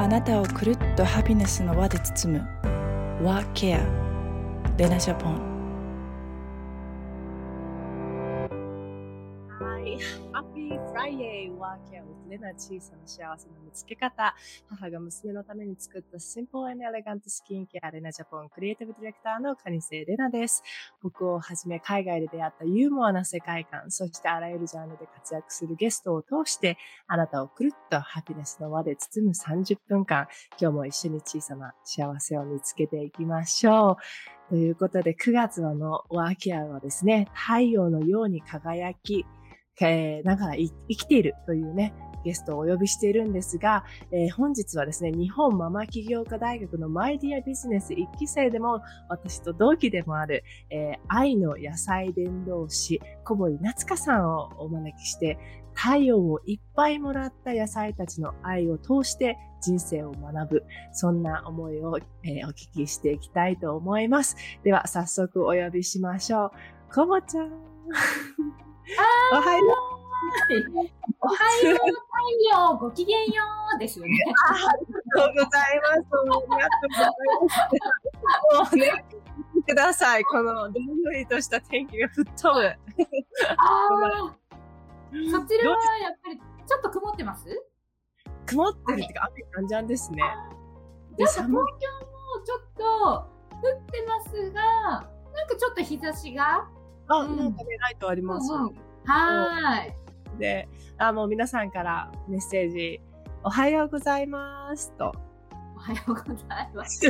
あなたをくるっとハピネスの輪で包む。和ケアレナジャポン。ワーケア with レナ小さな幸せの見つけ方。母が娘のために作った Simple and Elegant スキンケアレナジャポンクリエイティブディレクターのカニセレナです。僕をはじめ海外で出会ったユーモアな世界観、そしてあらゆるジャンルで活躍するゲストを通して、あなたをくるっとハピネスの輪で包む30分間、今日も一緒に小さな幸せを見つけていきましょう。ということで、9月のワーケアはですね、太陽のように輝き、えー、ながら生きているというね、ゲストをお呼びしているんですが、えー、本日はですね、日本ママ起業家大学のマイディアビジネス1期生でも、私と同期でもある、えー、愛の野菜伝道師、小堀夏香さんをお招きして、太陽をいっぱいもらった野菜たちの愛を通して人生を学ぶ、そんな思いを、えー、お聞きしていきたいと思います。では、早速お呼びしましょう。コボちゃん。おはよう。おはよう、太陽、ごきげんようですよね。ありがとうございます。ありがとうございます。もうね、ください。このどんよりとした天気が吹っ飛ぶ。ああ。そちらはやっぱりちょっと曇ってます？曇ってるっていうか、雨じゃんじゃんですね。で、東京もちょっと降ってますが、なんかちょっと日差しが？あ、うん、なんかね、ライトあります。うんうん、はい。で、あ、もう皆さんからメッセージ、おはようございますと。おはようございます。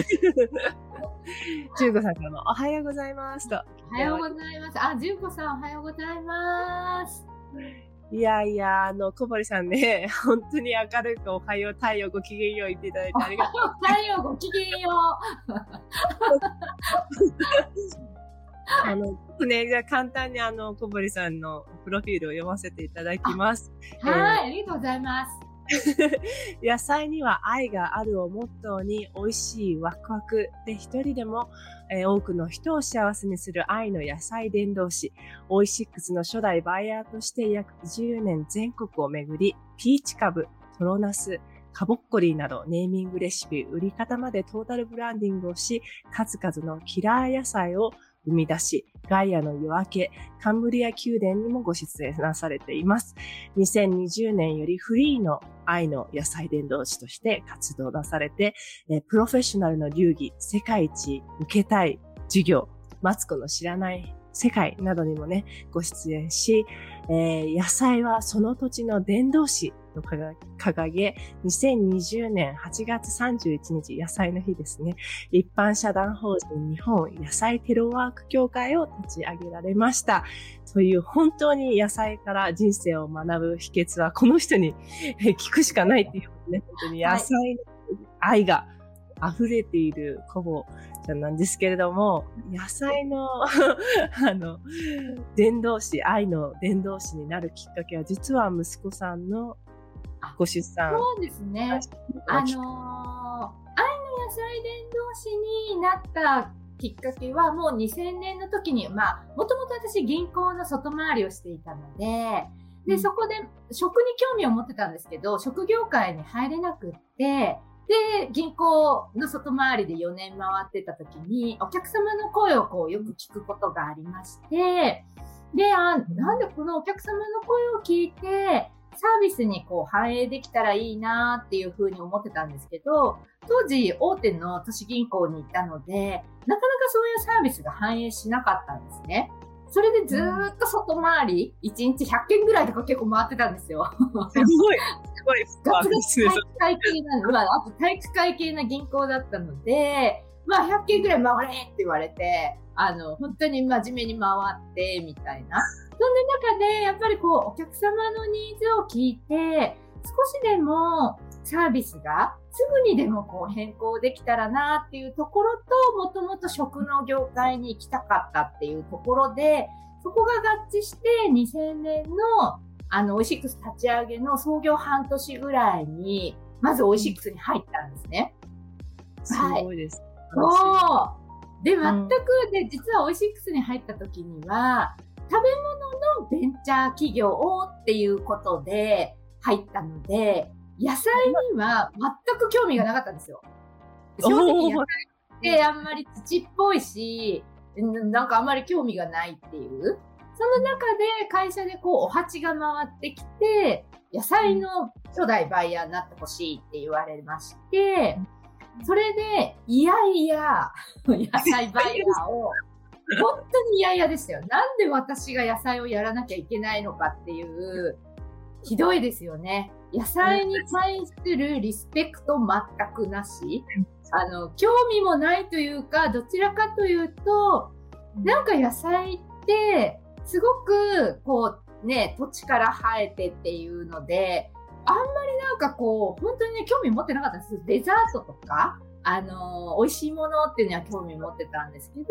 ジュさんからも、おはようございますと。おはようございます。あ、ジュンコさんおはようございます。いやいや、あの、小堀さんね、本当に明るくおはよう、太陽ごきげんよう言っていただいてありがとう。太陽ごきげんよう。あの、ね、じゃあ簡単にあの、小堀さんのプロフィールを読ませていただきます。はい、えー、ありがとうございます。野菜には愛があるをモットーに美味しいワクワクで一人でも、えー、多くの人を幸せにする愛の野菜伝道師、オイシックスの初代バイヤーとして約10年全国をめぐり、ピーチ株、トロナス、カボッコリーなどネーミングレシピ、売り方までトータルブランディングをし、数々のキラー野菜を生み出し、ガイアの夜明け、カンブリア宮殿にもご出演なされています。2020年よりフリーの愛の野菜伝道師として活動なされて、プロフェッショナルの流儀、世界一受けたい授業、マツコの知らない世界などにもね、ご出演し、えー、野菜はその土地の伝道師と掲げ、2020年8月31日、野菜の日ですね、一般社団法人日本野菜テロワーク協会を立ち上げられました。という本当に野菜から人生を学ぶ秘訣はこの人に 聞くしかないっていうね、本当に野菜の愛が溢れているコボちゃんなんですけれども、野菜の あの、伝道師、愛の伝道師になるきっかけは、実は息子さんのご出産。そうですね。あのー、愛の野菜伝道師になったきっかけは、もう2000年の時に、まあ、もともと私銀行の外回りをしていたので、で、そこで食に興味を持ってたんですけど、食業界に入れなくって、で、銀行の外回りで4年回ってた時に、お客様の声をこうよく聞くことがありまして、で、あ、なんでこのお客様の声を聞いて、サービスにこう反映できたらいいなっていうふうに思ってたんですけど、当時大手の都市銀行に行ったので、なかなかそういうサービスが反映しなかったんですね。それでずっと外回り、1日100件ぐらいとか結構回ってたんですよ。すごい、すごい。ガツガツ体育会系な、まあ、あと体育会系な銀行だったので、まあ100件ぐらい回れって言われて、あの、本当に真面目に回って、みたいな。そんな中で、やっぱりこう、お客様のニーズを聞いて、少しでもサービスがすぐにでもこう変更できたらなっていうところと、もともと食の業界に行きたかったっていうところで、そこが合致して2000年のあの、オイシックス立ち上げの創業半年ぐらいに、まずオイシックスに入ったんですね。すごいです。はい、そう。で、全く、で、実はオイシックスに入った時には、食べ物のベンチャー企業っていうことで入ったので、野菜には全く興味がなかったんですよ。正直野菜ってあんまり土っぽいし、なんかあんまり興味がないっていう。その中で会社でこうお鉢が回ってきて、野菜の初代バイヤーになってほしいって言われまして、それで、いやいや、野菜バイヤーを、本当に嫌々でしたよ。なんで私が野菜をやらなきゃいけないのかっていう、ひどいですよね。野菜に対するリスペクト全くなし。あの、興味もないというか、どちらかというと、なんか野菜って、すごく、こう、ね、土地から生えてっていうので、あんまりなんかこう、本当にね、興味持ってなかったんです。デザートとか、あのー、美味しいものっていうのは興味持ってたんですけど、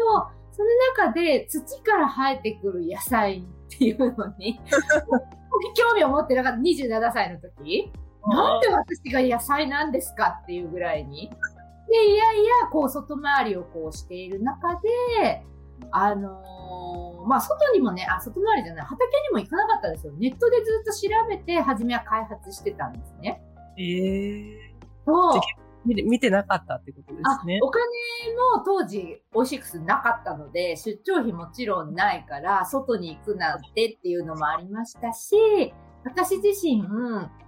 その中で土から生えてくる野菜っていうのに興味を持ってなかった。27歳の時。なんで私が野菜なんですかっていうぐらいに。で、いやいや、こう、外回りをこうしている中で、あのー、まあ、外にもね、あ、外回りじゃない、畑にも行かなかったですよ。ネットでずっと調べて、初めは開発してたんですね。ええー。そう。見てなかったってことですね。お金も当時、オイシックスなかったので、出張費もちろんないから、外に行くなんてっていうのもありましたし、私自身、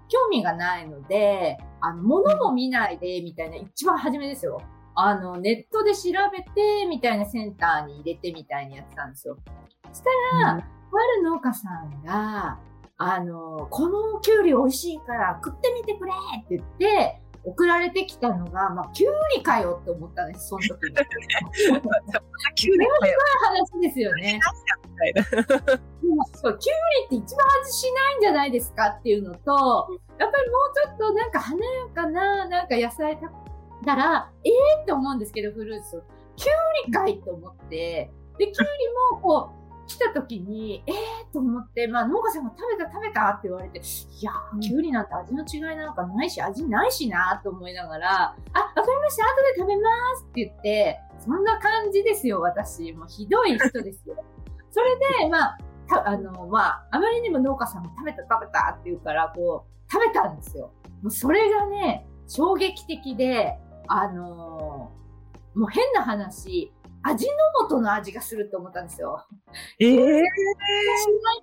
興味がないので、あの、物も見ないで、みたいな、一番初めですよ。あの、ネットで調べて、みたいなセンターに入れてみたいにやってたんですよ。そしたら、うん、ある農家さんが、あの、このキュウリ美味しいから食ってみてくれって言って、送られてきたのが、まあ、キュウリかよって思ったんです、その時に。キュウリかよ。話ですよね。そう、キュウリって一番味しないんじゃないですかっていうのと、やっぱりもうちょっとなんか華やかな、なんか野菜だら、ええー、って思うんですけど、フルーツ。キュウリかいと思って、で、キュウリもこう、来た時に、ええー、と思って、まあ農家さんが食べた食べたって言われて、いやー、きゅうりなんて味の違いなんかないし、味ないしなと思いながら、あ、わかりました、後で食べますって言って、そんな感じですよ、私。もうひどい人ですよ。それで、まあ、たあの、まあ、あまりにも農家さんが食べた食べたって言うから、こう、食べたんですよ。もうそれがね、衝撃的で、あのー、もう変な話、味の素の味がすると思ったんですよ。ええー、しない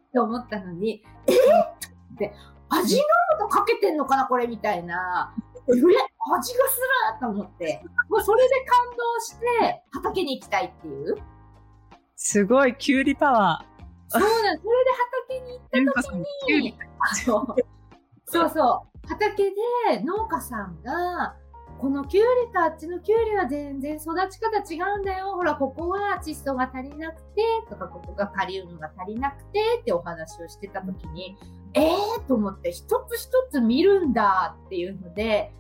って思ったのに、えー、って味の素かけてんのかなこれみたいな。え、味がすると思って。もうそれで感動して畑に行きたいっていう。すごい、キュウリパワー。そうなんそれで畑に行った時に、そうそう、畑で農家さんが、このキュウリとあっちのキュウリは全然育ち方違うんだよ。ほら、ここは窒素が足りなくて、とか、ここがカリウムが足りなくて、ってお話をしてた時に、ええー、と思って一つ一つ見るんだっていうので、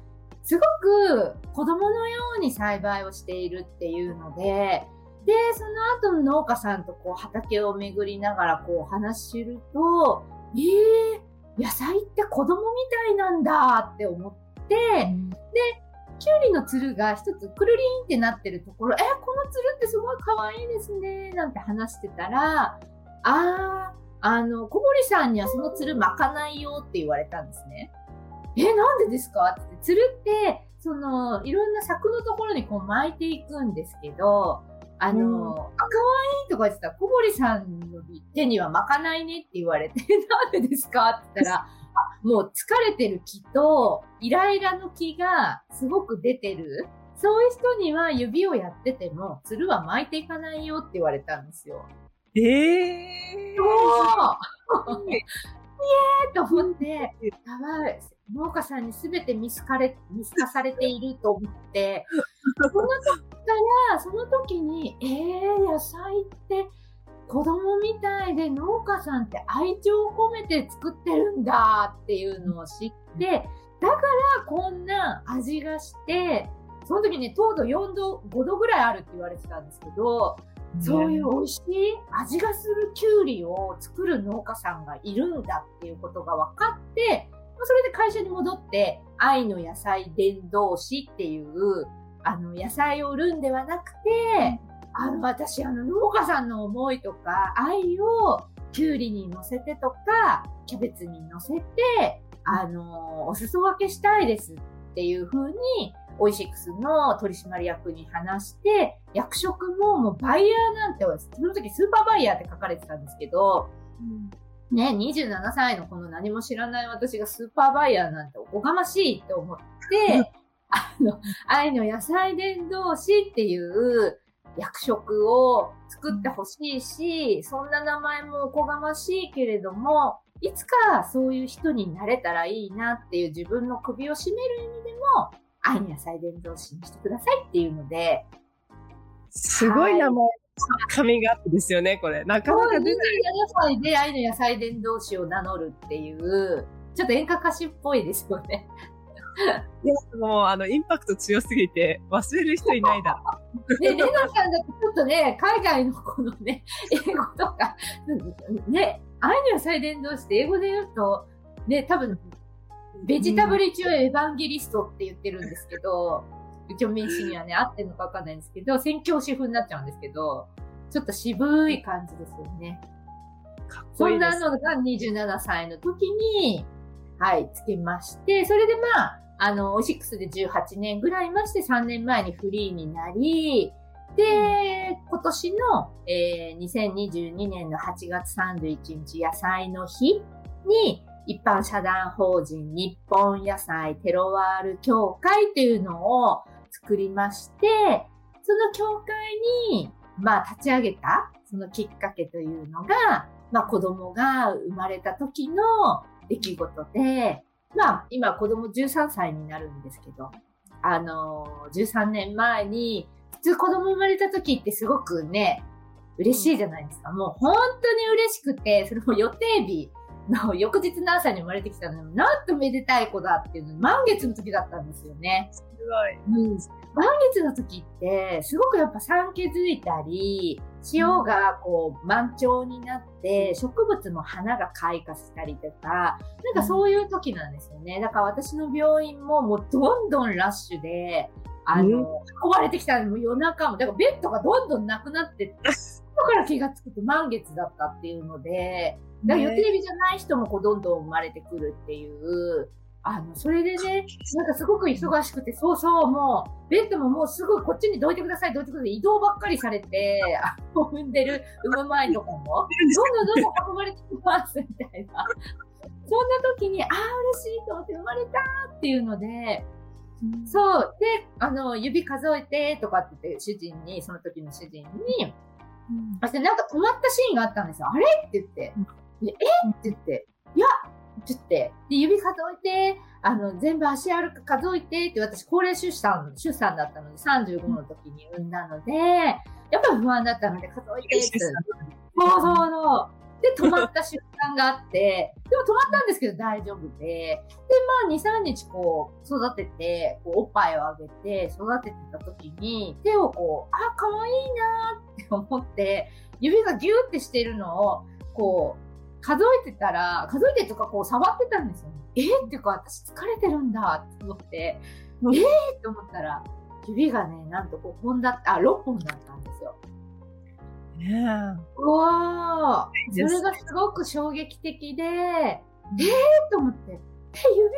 すごく子供のように栽培をしているっていうので、で、その後の農家さんとこう畑を巡りながらこう話しると、ええー、野菜って子供みたいなんだって思って、で、キュウリのつるが一つくるりんってなってるところ、えこのつるってすごい可愛いですね、なんて話してたら、あー、あの、小森さんにはそのつる巻かないよって言われたんですね。え、なんでですか？って。つるって、その、いろんな柵のところにこう巻いていくんですけど、あの、うん、あ、可愛いとか言ってたら、小堀さんの手には巻かないねって言われて、なんでですか？って言ったら、もう疲れてる木と、イライラの木がすごく出てる。そういう人には指をやってても、つるは巻いていかないよって言われたんですよ。ええー。そうイエーと思って、やばい。農家さんにすべて見透かれ、見透かされていると思って、その時から、その時に、えー、野菜って子供みたいで農家さんって愛情を込めて作ってるんだっていうのを知って、だからこんな味がして、その時ね、糖度4度、5度ぐらいあるって言われてたんですけど、そういう美味しい味がするキュウリを作る農家さんがいるんだっていうことが分かって、それで会社に戻って、愛の野菜伝道師っていう、あの、野菜を売るんではなくて、あの、私、あの、農家さんの思いとか、愛を、キュウリに乗せてとか、キャベツに乗せて、あの、お裾分けしたいですっていう風に、オイシックスの取締役に話して、役職ももうバイヤーなんて、その時スーパーバイヤーって書かれてたんですけど、うん、ね、27歳のこの何も知らない私がスーパーバイヤーなんておこがましいって思って、あの、愛の野菜伝道師っていう役職を作ってほしいし、そんな名前もおこがましいけれども、いつかそういう人になれたらいいなっていう自分の首を絞める意味でも、愛の野菜伝道師にしてくださいっていうので。すごい名前。カミングアップですよね、これ。なかなか出ない。27歳で愛の野菜伝道師を名乗るっていう、ちょっと演歌歌手っぽいですよね。いや、もう、あの、インパクト強すぎて、忘れる人いないだ ね、レナさんだとちょっとね、海外のこのね、英語とか、ね、愛の野菜伝道して英語で言うと、ね、多分、ベジタブル一応エヴァンゲリストって言ってるんですけど、一応名詞にはね、合ってるのかわかんないんですけど、宣教師風になっちゃうんですけど、ちょっと渋い感じですよね。かっこいいです。そんなのが27歳の時に、はい、つけまして、それでまあ、あの、オシックスで18年ぐらいまして3年前にフリーになり、で、今年の、えー、2022年の8月31日野菜の日に一般社団法人日本野菜テロワール協会というのを作りまして、その協会に、まあ立ち上げたそのきっかけというのが、まあ子供が生まれた時の出来事で、まあ、今子供13歳になるんですけど、あのー、13年前に、普通子供生まれた時ってすごくね、嬉しいじゃないですか。もう本当に嬉しくて、それも予定日の翌日の朝に生まれてきたのに、なんとめでたい子だっていうの満月の時だったんですよね。すごい。うん。満月の時って、すごくやっぱ産気づいたり、潮がこう満潮になって、植物も花が開花したりとか、なんかそういう時なんですよね。だから私の病院ももうどんどんラッシュで、あの、運ばれてきたのも夜中も、だからベッドがどんどんなくなってって、だから気がつくと満月だったっていうので、だから予定日じゃない人もこうどんどん生まれてくるっていう、あの、それでね、なんかすごく忙しくて、そうそう、もう、ベッドももうすぐこっちにどいてください、どいてください、移動ばっかりされて、産んでる、産む前とかも、どんどんどんどん運ばれてきます、みたいな。そんな時に、ああ、嬉しいと思って生まれたっていうので、うん、そう。で、あの、指数えてとかって言って、主人に、その時の主人に、うん、そしてなんか止まったシーンがあったんですよ。あれ？って言って。でえ？って言って、いやって言って、で、指数えて、あの、全部足歩く数えてって、私、高齢出産、出産だったので、35の時に産んだので、やっぱり不安だったので、数えてって。そうそうそう。で、止まった瞬間があって、でも止まったんですけど大丈夫で、で、まあ、2、3日こう、育てて、こうおっぱいをあげて、育ててた時に、手をこう、あ、可愛いなって思って、指がギューってしてるのを、こう、数えてたら、数えてとかこう触ってたんですよね。え？ー、っていうか私疲れてるんだって思って、え？ーって思ったら、指がね、なんと5本だった、あ、6本だったんですよ。ねえ。うわー。それがすごく衝撃的で、え？ーと思って、え、指6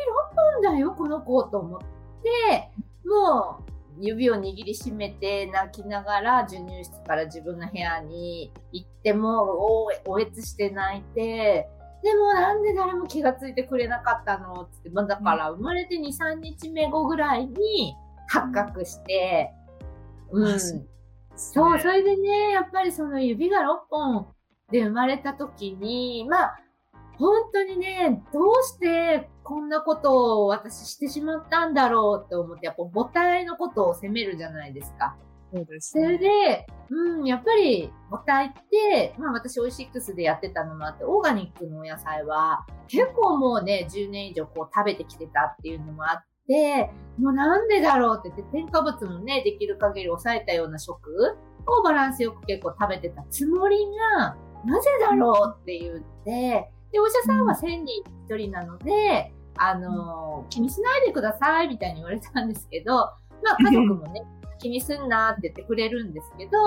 本だよ、この子。と思って、もう、指を握りしめて泣きながら授乳室から自分の部屋に行っても、おえつして泣いて、でもなんで誰も気がついてくれなかったの？つって、まあ、だから生まれて2、3日目後ぐらいに発覚して、うん。そう、それでね、やっぱりその指が6本で生まれた時に、まあ、本当にね、どうしてこんなことを私してしまったんだろうって思って、やっぱ母体のことを責めるじゃないですか。そうです、ね、それで、うん、やっぱり母体って、まあ私オイシックスでやってたのもあって、オーガニックのお野菜は結構もうね、10年以上こう食べてきてたっていうのもあって、もうなんでだろうって言って、添加物もね、できる限り抑えたような食をバランスよく結構食べてたつもりが、なぜだろうって言って、で、お医者さんは1000人1人なので、あの、気にしないでくださいみたいに言われたんですけど、まあ家族もね、気にすんなって言ってくれるんですけど、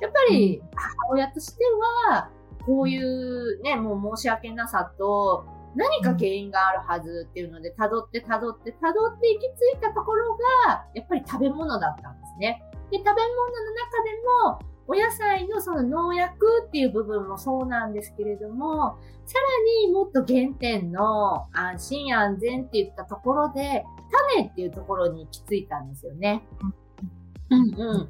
やっぱり母親としては、こういうね、もう申し訳なさと、何か原因があるはずっていうので、辿って辿って辿って行き着いたところが、やっぱり食べ物だったんですね。で、食べ物の中でも、お野菜のその農薬っていう部分もそうなんですけれども、さらにもっと原点の安心安全っていったところで、種っていうところに行き着いたんですよね。うんうん。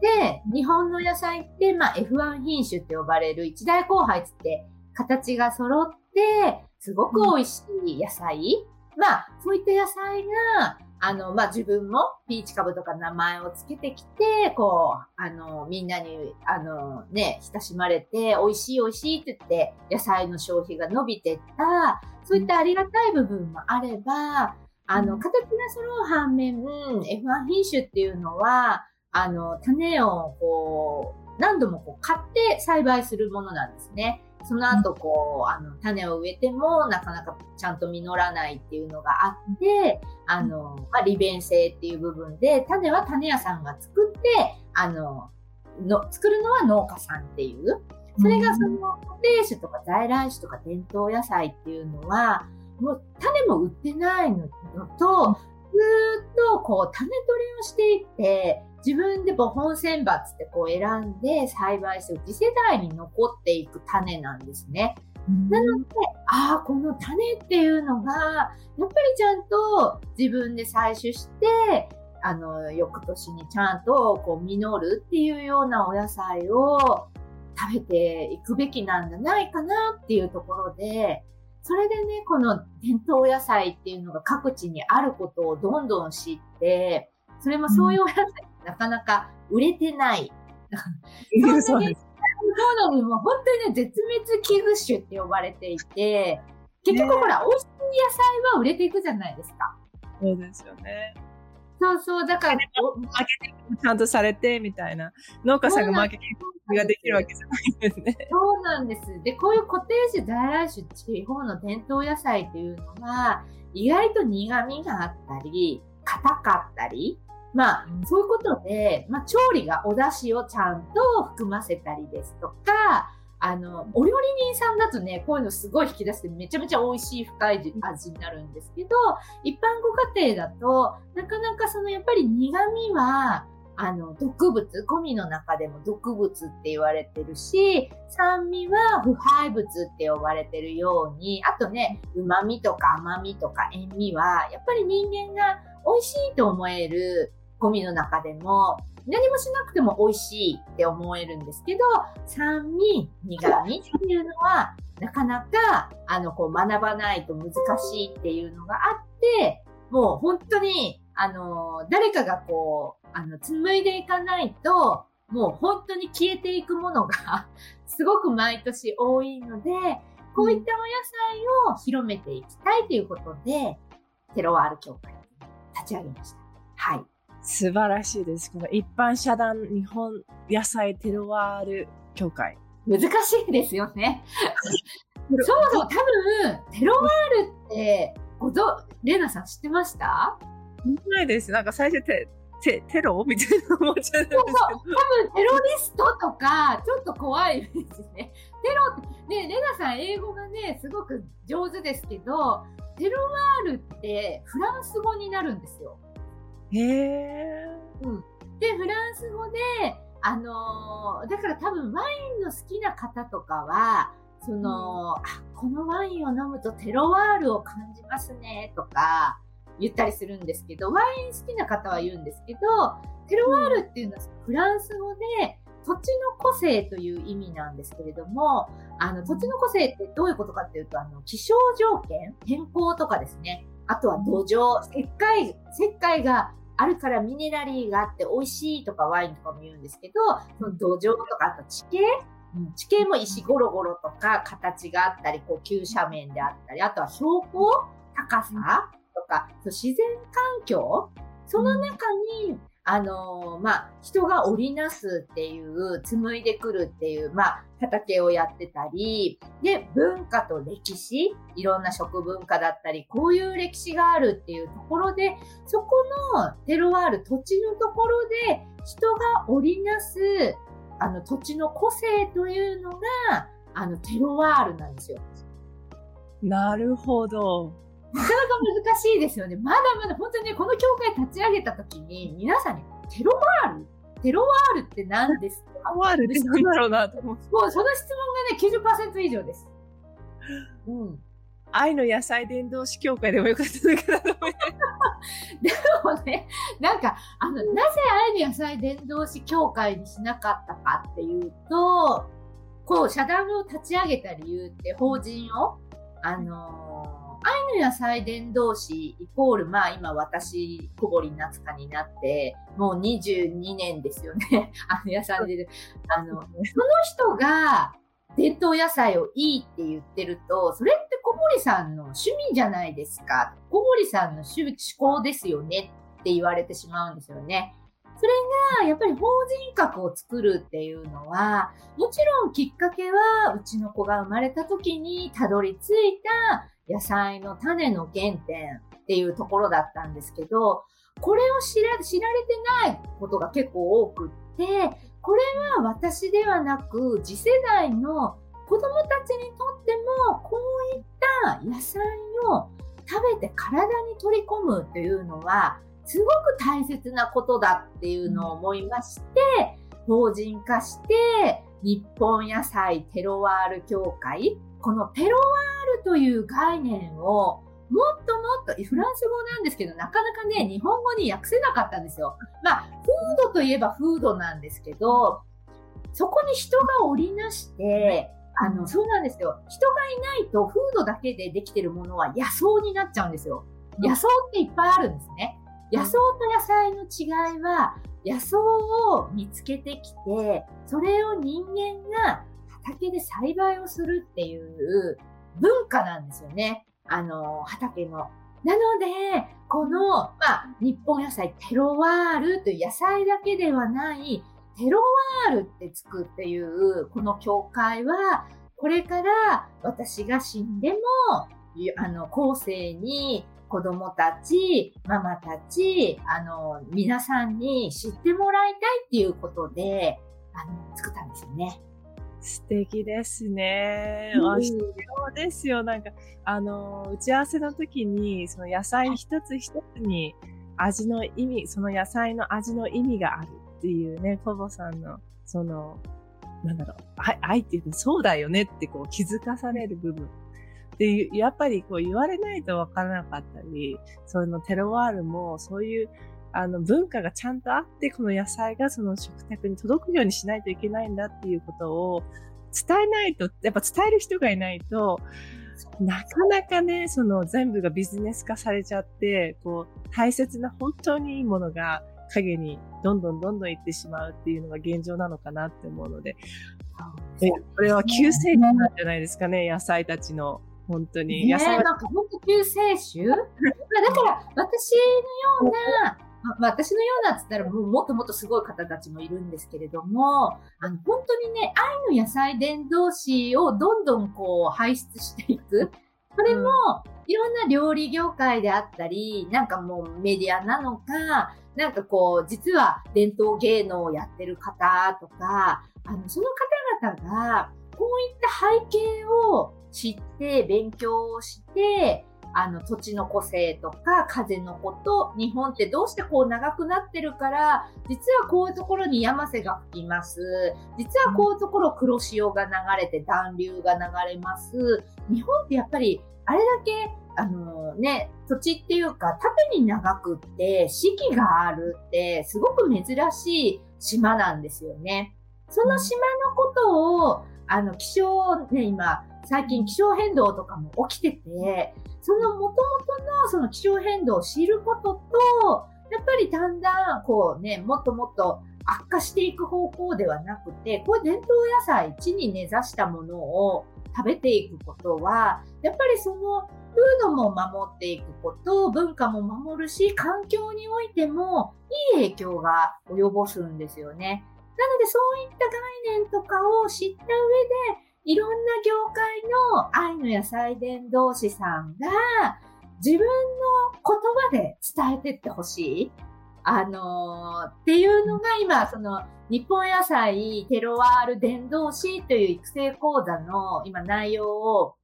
で、日本の野菜って、まあ F1 品種って呼ばれる一大交配つって形が揃って、すごく美味しい野菜。まあ、そういった野菜が、あの、まあ、自分もピーチ株とか名前をつけてきて、こう、あの、みんなに、あの、ね、親しまれて、美味しい美味しいって言って、野菜の消費が伸びてった、そういったありがたい部分もあれば、あの、形が揃う反面、F1 品種っていうのは、あの、種をこう、何度もこう買って栽培するものなんですね。その後こう、あの、種を植えてもなかなかちゃんと実らないっていうのがあって、あの、まあ、利便性っていう部分で、種は種屋さんが作って、あの、の、作るのは農家さんっていう。それがその、固定種とか在来種とか伝統野菜っていうのは、もう種も売ってないのと、ずっとこう種取りをしていって、自分で母本選抜ってこう選んで栽培する次世代に残っていく種なんですね。なので、ああ、この種っていうのが、やっぱりちゃんと自分で採取して、あの、翌年にちゃんとこう実るっていうようなお野菜を食べていくべきなんじゃないかなっていうところで、それでね、この伝統野菜っていうのが各地にあることをどんどん知って、それもそういうお野菜なかなか売れてない。そうです。そうなのもう本当にね、絶滅危惧種って呼ばれていて、結局ほら、美味しい野菜は売れていくじゃないですか。そうですよね。そうそう、だから、マーケティングちゃんとされて、みたいな。農家さんがマーケティングができるわけじゃないですね。そうなんです。で、こういう固定種、在来種、地方の伝統野菜っていうのは、意外と苦味があったり、硬かったり、まあ、そういうことで、まあ、調理がお出汁をちゃんと含ませたりですとか、あの、お料理人さんだとね、こういうのすごい引き出してめちゃめちゃ美味しい深い味になるんですけど、一般ご家庭だと、なかなかそのやっぱり苦味は、あの、毒物、ゴミの中でも毒物って言われてるし、酸味は腐敗物って呼ばれてるように、あとね、旨味とか甘みとか塩味は、やっぱり人間が美味しいと思えるゴミの中でも、何もしなくても美味しいって思えるんですけど、酸味、苦味っていうのは、なかなか、あの、こう学ばないと難しいっていうのがあって、もう本当に、あの、誰かがこう、あの、紡いでいかないと、もう本当に消えていくものが すごく毎年多いので、こういったお野菜を広めていきたいということで、テロワール協会を立ち上げました。はい。素晴らしいです。この一般社団日本野菜テロワール協会。難しいですよね。そ うそう、多分、テロワールって、ごぞ、レナさん知ってました？ないです。なんか最初テ、テ、テロみたいな思っちゃうんですけど。そうそう。多分テロリストとか、ちょっと怖いですね。テロって、ね、レナさん英語がね、すごく上手ですけど、テロワールってフランス語になるんですよ。へえ。うん。で、フランス語で、あのー、だから多分ワインの好きな方とかは、その、うん、あ、このワインを飲むとテロワールを感じますね、とか言ったりするんですけど、ワイン好きな方は言うんですけど、テロワールっていうのはフランス語で、土地の個性という意味なんですけれども、あの、土地の個性ってどういうことかっていうと、あの、気象条件、天候とかですね。あとは土壌、石灰、石灰があるからミネラリーがあって美味しいとかワインとかも言うんですけど、その土壌とかあと地形？地形も石ゴロゴロとか形があったり、こう急斜面であったり、あとは標高？高さ？とか、そう自然環境？その中に、あのー、まあ、人が織りなすっていう、紡いでくるっていう、まあ、畑をやってたり、で、文化と歴史、いろんな食文化だったり、こういう歴史があるっていうところで、そこのテロワール、土地のところで、人が織りなす、あの、土地の個性というのが、あの、テロワールなんですよ。なるほど。なかなか難しいですよね。まだまだ本当にね、この協会立ち上げた時に、皆さんにテロワール？テロワールって何ですか？ワールって何だろうなと思って。もうその質問がね、90%以上です。うん。愛の野菜伝道師協会でもよかったのかなと思って。でもね、なんか、あの、なぜ愛の野菜伝道師協会にしなかったかっていうと、こう、社団を立ち上げた理由って、法人を、あのー愛の野菜伝道師イコール、まあ今私、小堀夏香になって、もう22年ですよね。あの野菜で、あの、その人が伝統野菜をいいって言ってると、それって小堀さんの趣味じゃないですか。小堀さんの趣思考ですよねって言われてしまうんですよね。それが、やっぱり法人格を作るっていうのは、もちろんきっかけは、うちの子が生まれた時にたどり着いた野菜の種の原点っていうところだったんですけど、これを知ら知られてないことが結構多くって、これは私ではなく、次世代の子供たちにとっても、こういった野菜を食べて体に取り込むというのは、すごく大切なことだっていうのを思いまして、法人化して、日本野菜テロワール協会、このテロワールという概念をもっともっと、フランス語なんですけど、なかなかね、日本語に訳せなかったんですよ。まあ、フードといえばフードなんですけど、そこに人が織りなして、あの、そうなんですよ。人がいないと、フードだけでできてるものは野草になっちゃうんですよ。野草っていっぱいあるんですね。野草と野菜の違いは、野草を見つけてきて、それを人間が畑で栽培をするっていう文化なんですよね。あの、畑の。なので、この、まあ、日本野菜テロワールという野菜だけではない、テロワールってつくっていう、この教会は、これから私が死んでも、あの、後世に子供たち、ママたち、あの、皆さんに知ってもらいたいっていうことで、あの、作ったんですよね。素敵ですね。うんあ必要ですよ。なんか、あの、打ち合わせの時に、その野菜一つ一つに味の意味、その野菜の味の意味があるっていうね、コボさんの、その、なんだろう、愛愛っていうとそうだよねってこう気づかされる部分。で、やっぱりこう言われないとわからなかったり、そのテロワールもそういうあの文化がちゃんとあって、この野菜がその食卓に届くようにしないといけないんだっていうことを伝えないと、やっぱ伝える人がいないと、なかなかね、その全部がビジネス化されちゃって、こう大切な本当にいいものが影にどんどんどんどんいってしまうっていうのが現状なのかなって思うので、でこれは救世主なんじゃないですかね、野菜たちの。本当に。ね野菜はなんか本当救世主？まあだから私のような、まあ私のようなっつったらもうもっともっとすごい方たちもいるんですけれども、あの本当にね、愛の野菜伝道師をどんどんこう輩出していく。これも、いろんな料理業界であったり、なんかもうメディアなのか、なんかこう、実は伝統芸能をやってる方とか、あの、その方々が、こういった背景を知って、勉強をして、あの、土地の個性とか、風のこと、日本ってどうしてこう長くなってるから、実はこういうところに山瀬が吹きます。実はこういうところ黒潮が流れて暖流が流れます。日本ってやっぱり、あれだけ、あのね、土地っていうか、縦に長くって、四季があるって、すごく珍しい島なんですよね。その島のことを、あの、気象、ね、今、最近気象変動とかも起きてて、その元々のその気象変動を知ることと、やっぱりだんだん、こうね、もっともっと悪化していく方向ではなくて、こういう伝統野菜、地に根ざしたものを食べていくことは、やっぱりその、フードも守っていくこと、文化も守るし、環境においてもいい影響が及ぼすんですよね。なのでそういった概念とかを知った上で、いろんな業界の愛の野菜伝道師さんが自分の言葉で伝えてってほしい。あのーっていうのが今、その、日本野菜テロワール伝道師という育成講座の今内容を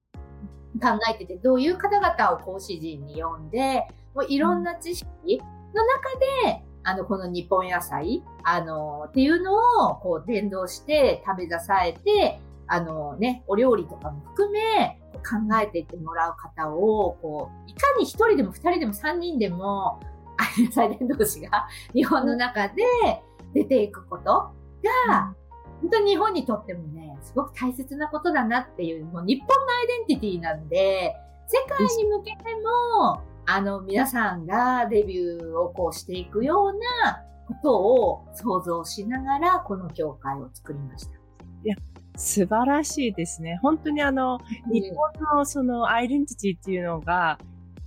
考えてて、どういう方々を講師陣に呼んで、もういろんな知識の中で、あの、この日本野菜、あの、っていうのを、こう、伝道して食べ出されて、あのね、お料理とかも含め、考えていってもらう方を、こう、いかに一人でも二人でも三人でも、野菜伝道師が日本の中で出ていくことが、本当に日本にとってもね、すごく大切なことだなっていう、もう日本のアイデンティティなんで、世界に向けても、あの、皆さんがデビューをこうしていくようなことを想像しながら、この教会を作りました。いや、素晴らしいですね。本当にあの、日本のそのアイデンティティっていうのが、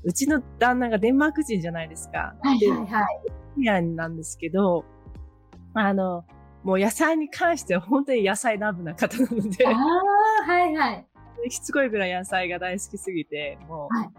うちの旦那がデンマーク人じゃないですか。はいはいはい。イアンなんですけど、あの、もう野菜に関しては本当に野菜ラブな方なので。ああ、はいはい。しつこいぐらい野菜が大好きすぎて、もう、は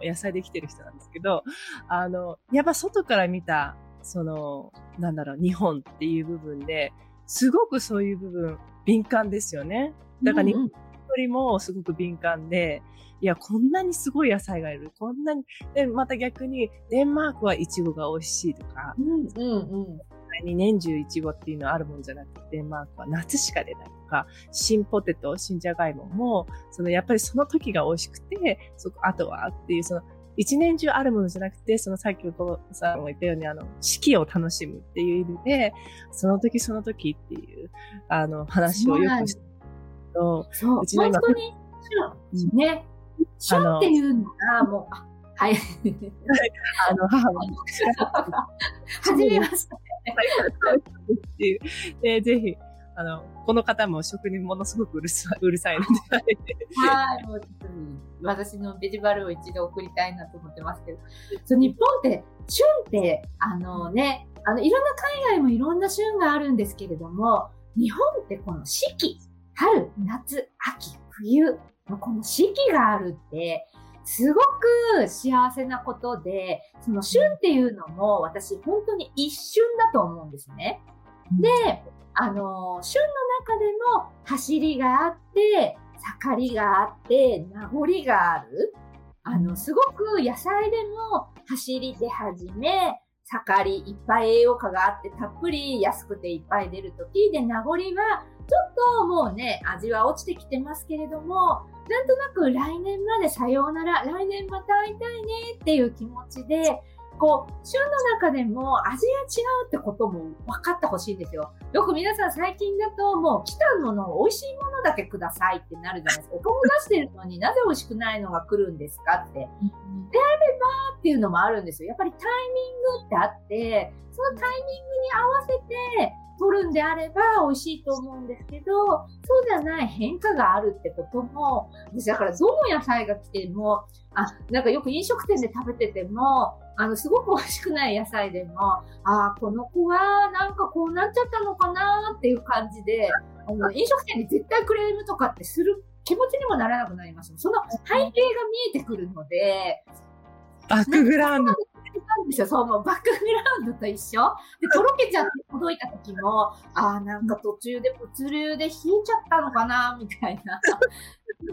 い、野菜できてる人なんですけど、あの、やっぱ外から見た、その、なんだろう、日本っていう部分で、すごくそういう部分、敏感ですよね。だから日本よりもすごく敏感で、いや、こんなにすごい野菜がいる。こんなに、で、また逆に、デンマークはイチゴが美味しいとか、うんうんうんに年中イチゴっていうのはあるもんじゃなくて、デンマークは夏しか出ないとか、新ポテト、新じゃがいもも、そのやっぱりその時が美味しくて、そこ、あとはっていう、その、一年中あるものじゃなくて、そのさっきお父さんも言ったように、あの、四季を楽しむっていう意味で、その時その時っていう、あの、話をよくしてと、そう、うちの今、本当に、ね、旬っていうのが、もう、あ、はい。あの、母も。はじめまして。っていう。で、ぜひ、あの、この方も食にものすごくうるさうるさいので。はい、もうちょっと私のベジバルを一度送りたいなと思ってますけど。そう、日本って、旬って、あのね、あの、いろんな海外もいろんな旬があるんですけれども、日本ってこの四季、春、夏、秋、冬のこの四季があるって、すごく幸せなことで、その旬っていうのも私本当に一瞬だと思うんですね。で、あの、旬の中でも走りがあって、盛りがあって、名残がある。あの、すごく野菜でも走り出始め、盛りいっぱい栄養価があってたっぷり安くていっぱい出るときで名残はちょっともうね、味は落ちてきてますけれども、なんとなく来年までさようなら、来年また会いたいねっていう気持ちで、こう、旬の中でも味が違うってことも分かってほしいんですよ。よく皆さん最近だともう来たもの、美味しいものだけくださいってなるじゃないですか。お金出してるのになぜ美味しくないのが来るんですかって。であればっていうのもあるんですよ。やっぱりタイミングってあって、そのタイミングに合わせて、取るんであれば美味しいと思うんですけど、そうじゃない変化があるってことも、私だからどの野菜が来ても、あ、なんかよく飲食店で食べてても、あの、すごく美味しくない野菜でも、ああこの子はなんかこうなっちゃったのかなっていう感じで、あの、飲食店に絶対クレームとかってする気持ちにもならなくなります。その背景が見えてくるので、バックグラウンド。なんですよ。そう、もうバックグラウンドと一緒。で、とろけちゃって届いた時も、ああ、なんか途中で物流で冷えちゃったのかな、みたいな。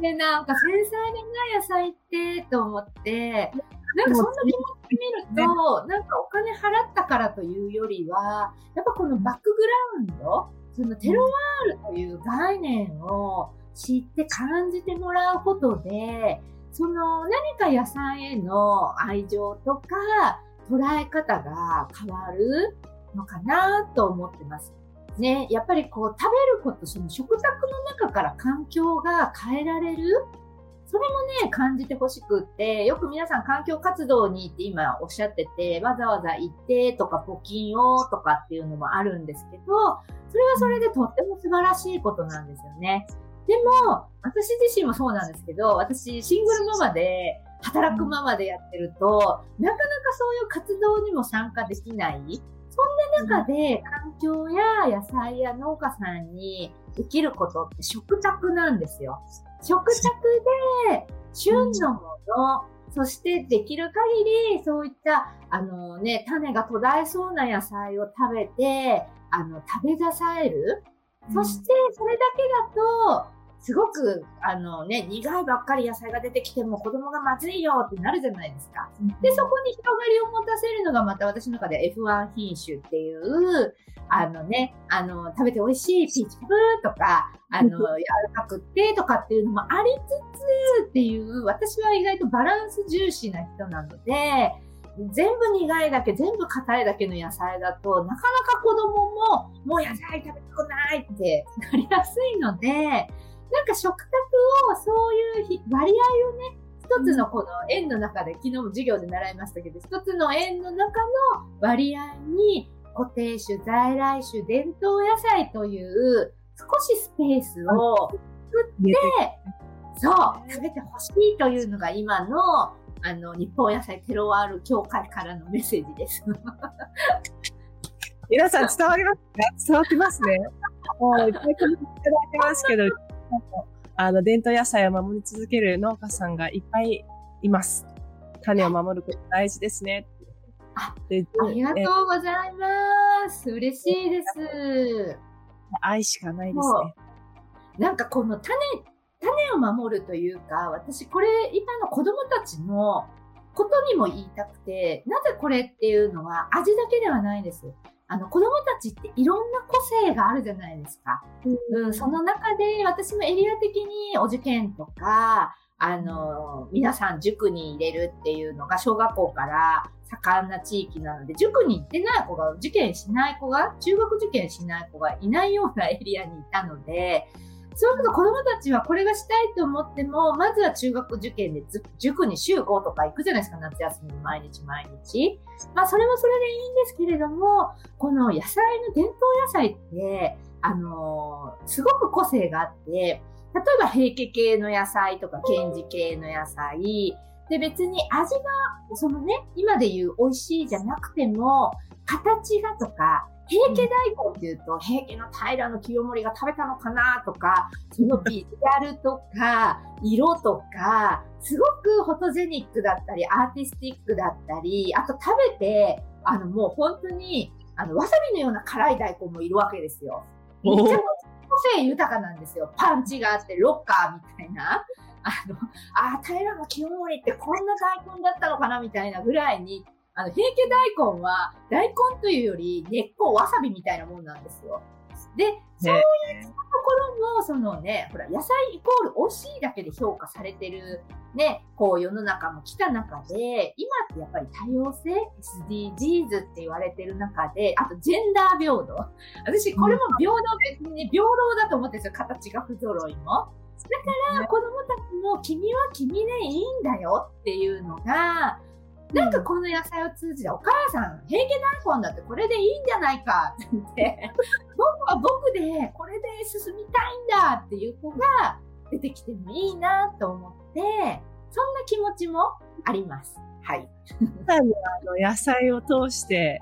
で、なんか繊細でない野菜って、と思って、なんかそんな気持ちで見ると、なんかお金払ったからというよりは、やっぱこのバックグラウンド、そのテロワールという概念を知って感じてもらうことで、その何か野菜への愛情とか捉え方が変わるのかなと思ってます。ね、やっぱりこう食べること、その食卓の中から環境が変えられる？それもね、感じてほしくって、よく皆さん環境活動に行って今おっしゃってて、わざわざ行ってとか募金をとかっていうのもあるんですけど、それはそれでとっても素晴らしいことなんですよね。でも、私自身もそうなんですけど、私、シングルママで、働くママでやってると、なかなかそういう活動にも参加できない。そんな中で、環境や野菜や農家さんにできることって食卓なんですよ。食卓で、旬のもの、そしてできる限り、そういった、あのね、種が途絶えそうな野菜を食べて、あの、食べ出される。そして、それだけだと、すごく、あのね、苦いばっかり野菜が出てきても子供がまずいよってなるじゃないですか。で、そこに広がりを持たせるのがまた私の中で F1 品種っていう、あのね、あの、食べて美味しいピーチプーとか、あの、柔らかくってとかっていうのもありつつっていう、私は意外とバランス重視な人なので、全部苦いだけ、全部硬いだけの野菜だと、なかなか子供も、もう野菜食べたくないってなりやすいので、なんか食卓をそういう割合をね、一つのこの円の中で、昨日も授業で習いましたけど、一つの円の中の割合に固定種、在来種、伝統野菜という少しスペースを作って、そう、食べてほしいというのが今の、あの、日本野菜テロワール協会からのメッセージです。皆さん伝わりますか？伝わってますね。もういっぱいいただいてますけど、あの、伝統野菜を守り続ける農家さんがいっぱいいます。種を守ること大事ですね。あありがとうございます。嬉しいです。愛しかないですね。なんかこの種、種を守るというか、私これ今の子供たちのことにも言いたくて、なぜこれっていうのは味だけではないです。あの、子供たちっていろんな個性があるじゃないですか。うん、その中で私もエリア的にお受験とか、あの、皆さん塾に入れるっていうのが小学校から盛んな地域なので、塾に行ってない子が、受験しない子が、中学受験しない子がいないようなエリアにいたので、そうすると子供たちはこれがしたいと思っても、まずは中学受験で塾に週5とか行くじゃないですか、夏休み毎日毎日。まあそれもそれでいいんですけれども、この野菜の伝統野菜って、あのー、すごく個性があって、例えば平家系の野菜とか検事系の野菜、で別に味が、そのね、今で言う美味しいじゃなくても、形がとか、平家大根っていうと、平家の平の清盛が食べたのかなとか、そのビジュアルとか、色とか、すごくフォトジェニックだったり、アーティスティックだったり、あと食べて、あのもう本当に、あの、わさびのような辛い大根もいるわけですよ。めちゃくちゃ個性豊かなんですよ。パンチがあって、ロッカーみたいな。あの、あ、平の清盛ってこんな大根だったのかなみたいなぐらいにあの、平家大根は、大根というより根っこわさびみたいなもんなんですよ。で、そういうところも、そのね、ほら、野菜イコール美味しいだけで評価されてる、ね、こう世の中も来た中で、今ってやっぱり多様性、SDGs って言われてる中で、あとジェンダー平等。私、これも平等、別にね、平等だと思ってるんですよ、形が不揃いも。だから子供たちも君は君でいいんだよっていうのが、なんかこの野菜を通じて、お母さん、平家大根だってこれでいいんじゃないかって言って、僕は僕でこれで進みたいんだっていう子が出てきてもいいなと思って、そんな気持ちもあります。はい。あの野菜を通して、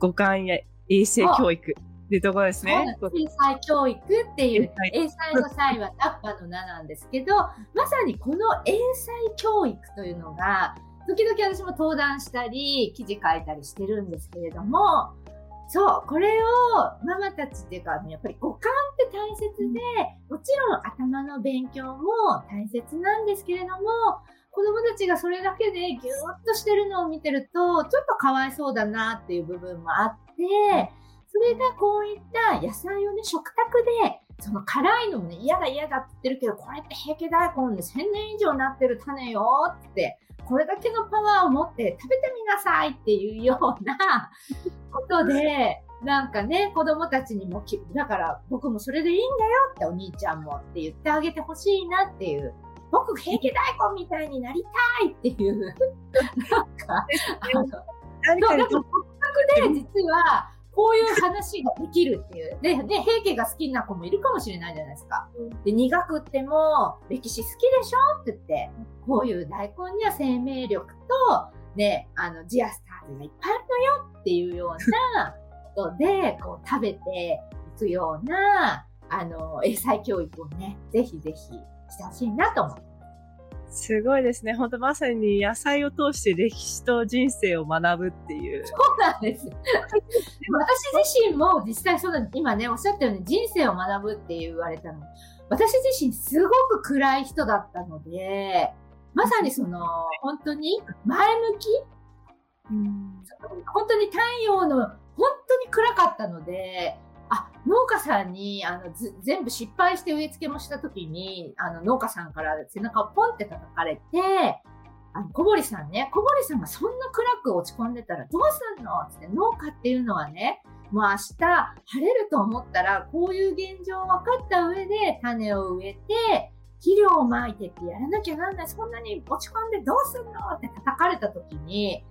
五感や衛生教育っていうところですね。英才教育っていう、英才の際はタッパの名なんですけど、まさにこの英才教育というのが、時々私も登壇したり、記事書いたりしてるんですけれども、そう、これをママたちっていうか、やっぱり五感って大切で、もちろん頭の勉強も大切なんですけれども、子供たちがそれだけでギューッとしてるのを見てると、ちょっとかわいそうだなっていう部分もあって、それがこういった野菜をね、食卓で、その辛いのもね、嫌だ嫌だって言ってるけど、これって平家大根で1000年以上なってる種よってこれだけのパワーを持って食べてみなさいっていうような ことで、なんかね、子供たちにもだから僕もそれでいいんだよってお兄ちゃんもって言ってあげてほしいなっていう。僕、平家大根みたいになりたいっていう、なんか、あの、そう、だからで実は、こういう話ができるっていう。で、ね、平家が好きな子もいるかもしれないじゃないですか。で、苦くっても、歴史好きでしょって言って、こういう大根には生命力と、ね、あの、ジアスターズがいっぱいあるのよっていうようなことで、こう食べていくような、あの、英才教育をね、ぜひぜひしてほしいなと思って。すごいですね。本当まさに野菜を通して歴史と人生を学ぶっていう。そうなんです。私自身も実際そうだ、今ね、おっしゃったように人生を学ぶって言われたの。私自身すごく暗い人だったので、まさにその、本当に前向き、うん、本当に太陽の、本当に暗かったので、あ、農家さんに、あの、全部失敗して植え付けもした時に、あの、農家さんから背中をポンって叩かれて、あの、小堀さんね、小堀さんがそんな暗く落ち込んでたらどうすんの？って、農家っていうのはね、もう明日晴れると思ったら、こういう現状を分かった上で種を植えて、肥料をまいてってやらなきゃなんない。そんなに落ち込んでどうすんの？って叩かれた時に、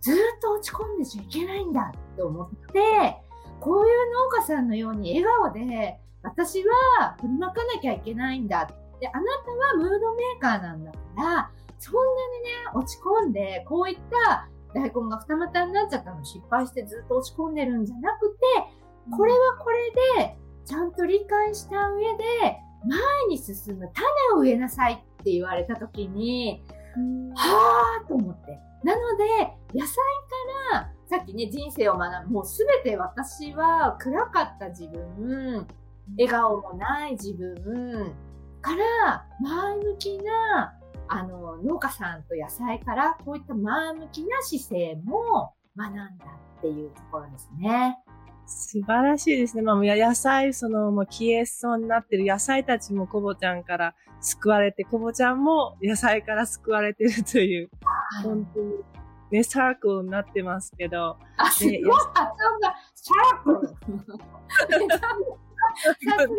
ずっと落ち込んでちゃいけないんだって思って、こういう農家さんのように笑顔で、私は振りまかなきゃいけないんだって、あなたはムードメーカーなんだから、そんなにね、落ち込んで、こういった大根が二股になっちゃったの失敗してずっと落ち込んでるんじゃなくて、これはこれで、ちゃんと理解した上で、前に進む種を植えなさいって言われた時に、はぁーと思って。なので、野菜から、さっきね、人生を学ぶ、もうすべて私は暗かった自分、笑顔もない自分。から、前向きな、あの、農家さんと野菜から、こういった前向きな姿勢も学んだっていうところですね。素晴らしいですね。まあ、野菜、その、もう消えそうになってる野菜たちもコボちゃんから救われて、コボちゃんも野菜から救われてるという、本当に、ね、サークルになってますけど。あ、すごい発音が、シャークル。さすがレナさ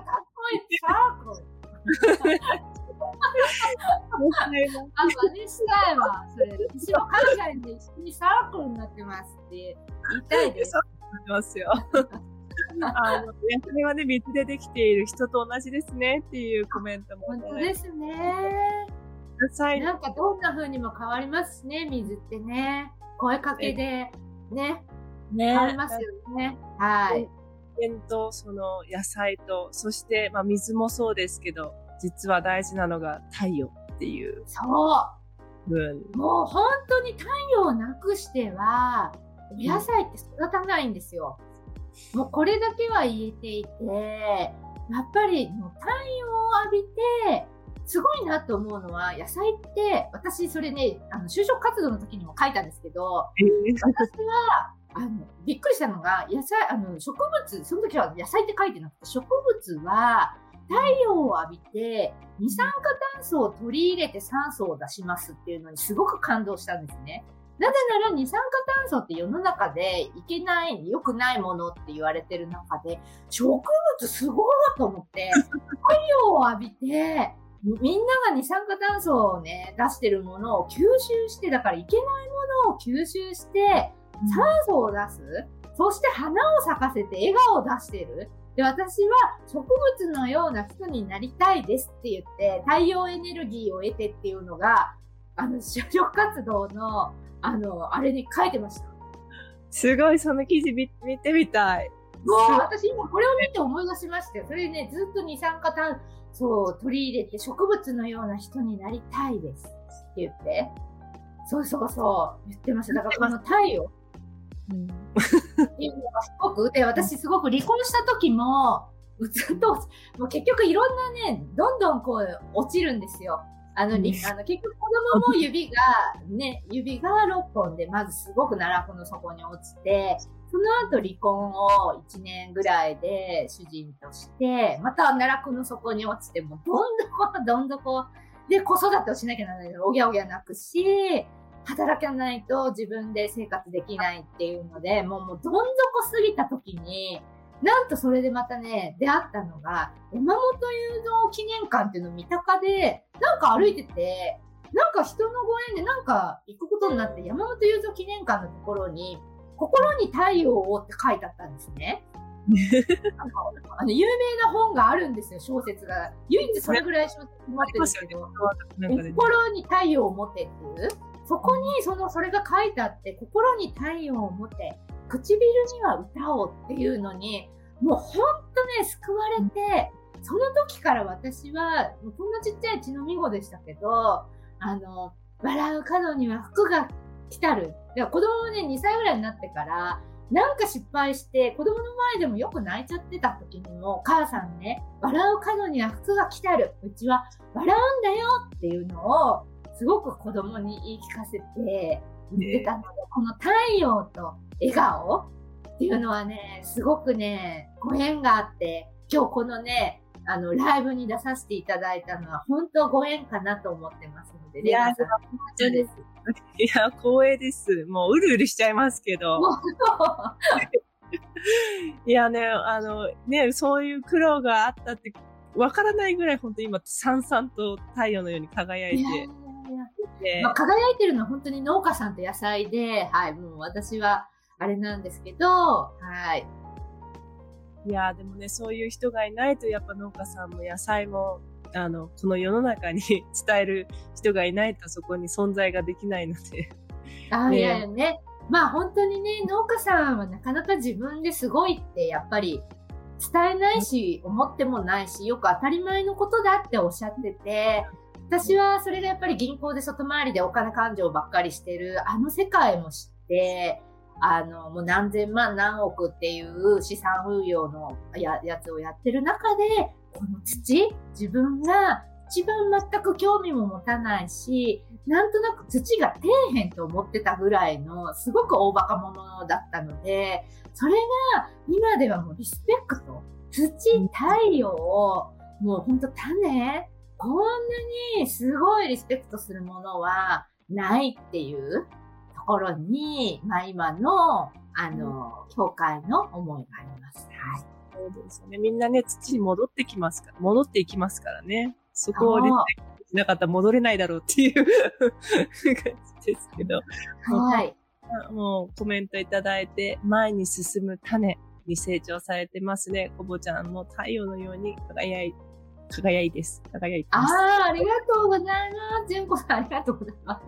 ん、かっこいい、シャークル。あ、真似したいわ。それ、私も海外で一緒にサークルになってますって言いたいです。ますよ。あの、野菜はね、水でできている人と同じですねっていうコメントも、ね。本当ですね。野菜なんかどんな風にも変わりますしね、水ってね。声かけで、ね。ね変わりますよね。はい。天とその野菜と、そして、まあ、水もそうですけど、実は大事なのが太陽っていうそう。分。もう本当に太陽をなくしては、お野菜って育たないんですよ。もうこれだけは言えていて、やっぱりもう太陽を浴びて、すごいなと思うのは、野菜って、私それね、あの、就職活動の時にも書いたんですけど、えー、私は、あの、びっくりしたのが、野菜、あの、植物、その時は野菜って書いてなくて、植物は太陽を浴びて、二酸化炭素を取り入れて酸素を出しますっていうのにすごく感動したんですね。なぜなら二酸化炭素って世の中でいけない、良くないものって言われてる中で、植物すごいなと思って、太陽を浴びて、みんなが二酸化炭素をね、出してるものを吸収して、だからいけないものを吸収して、酸素を出す。そして花を咲かせて笑顔を出してる。で、私は植物のような人になりたいですって言って、太陽エネルギーを得てっていうのが、あの、就職活動の、あの、あれに書いてました。すごい、その記事見見てみたい。もう、私今これを見て思い出しましたよ。それね、ずっと二酸化炭素を取り入れて植物のような人になりたいですって言って。そうそうそう、言ってました。だからこの太陽。うん、っていうのがすごく、で、私すごく離婚した時も、ずっと、もう結局いろんなね、どんどんこう落ちるんですよ。あの、あの結局子供も指が、ね、指が6本で、まずすごく奈落の底に落ちて、その後離婚を1年ぐらいで主人として、また奈落の底に落ちて、もうどんどこ、どんどこ、で子育てをしなきゃならない。おぎゃおぎゃ泣くし、働かないと自分で生活できないっていうので、もうもうどん底すぎた時に、なんとそれでまたね、出会ったのが、山本雄三記念館っていうのを三鷹で、なんか歩いてて、なんか人のご縁でなんか行くことになって、山本雄三記念館のところに、心に太陽をって書いてあったんですね。あの有名な本があるんですよ、小説が。唯一それぐらい小説持ってるんですけど、心に太陽を持てっていう。そこにそのそれが書いてあって、心に太陽を持て、唇には歌をっていうのに、もうほんとね、救われて、その時から私は、こんなちっちゃい血のみ子でしたけど、あの、笑う角には服が来たる。で子供もね、2歳ぐらいになってから、なんか失敗して、子供の前でもよく泣いちゃってた時にも、母さんね、笑う角には服が来たる。うちは笑うんだよっていうのを、すごく子供に言い聞かせて言ってたので、ね、この太陽と笑顔っていうのはね、すごくね、ご縁があって、今日このね、あの、ライブに出させていただいたのは、本当ご縁かなと思ってますので、いや、本当です。いや、光栄です。もう、うるうるしちゃいますけど。いやね、あの、ね、そういう苦労があったって、わからないぐらい、本当今、さんさんと太陽のように輝いて。いやいやまあ、輝いてるのは本当に農家さんと野菜で、はい、もう私は、あれなんですけど、はい。いやでもね、そういう人がいないと、やっぱ農家さんも野菜も、あの、この世の中に 伝える人がいないとそこに存在ができないので。あ、ね、いやね。まあ本当にね、農家さんはなかなか自分ですごいってやっぱり伝えないし、思ってもないし、よく当たり前のことだっておっしゃってて、私はそれがやっぱり銀行で外回りでお金勘定ばっかりしてる、あの世界も知って、あの、もう何千万何億っていう資産運用のややつをやってる中で、この土、自分が一番全く興味も持たないし、なんとなく土が底辺と思ってたぐらいの、すごく大バカ者だったので、それが今ではもうリスペクト。土、太陽を、もうほんと種、こんなにすごいリスペクトするものはないっていうところに、まあ今の、あの、教会の思いがあります。はい。そうですね。みんなね、土に戻ってきますから、戻っていきますからね。そこをリスペクトしなかったら戻れないだろうっていう 感じですけど。はい。もうコメントいただいて、前に進む種に成長されてますね。コボちゃんも太陽のように輝い輝いです。輝いてます。ああ、ありがとうございます。純子さんありがとうございます。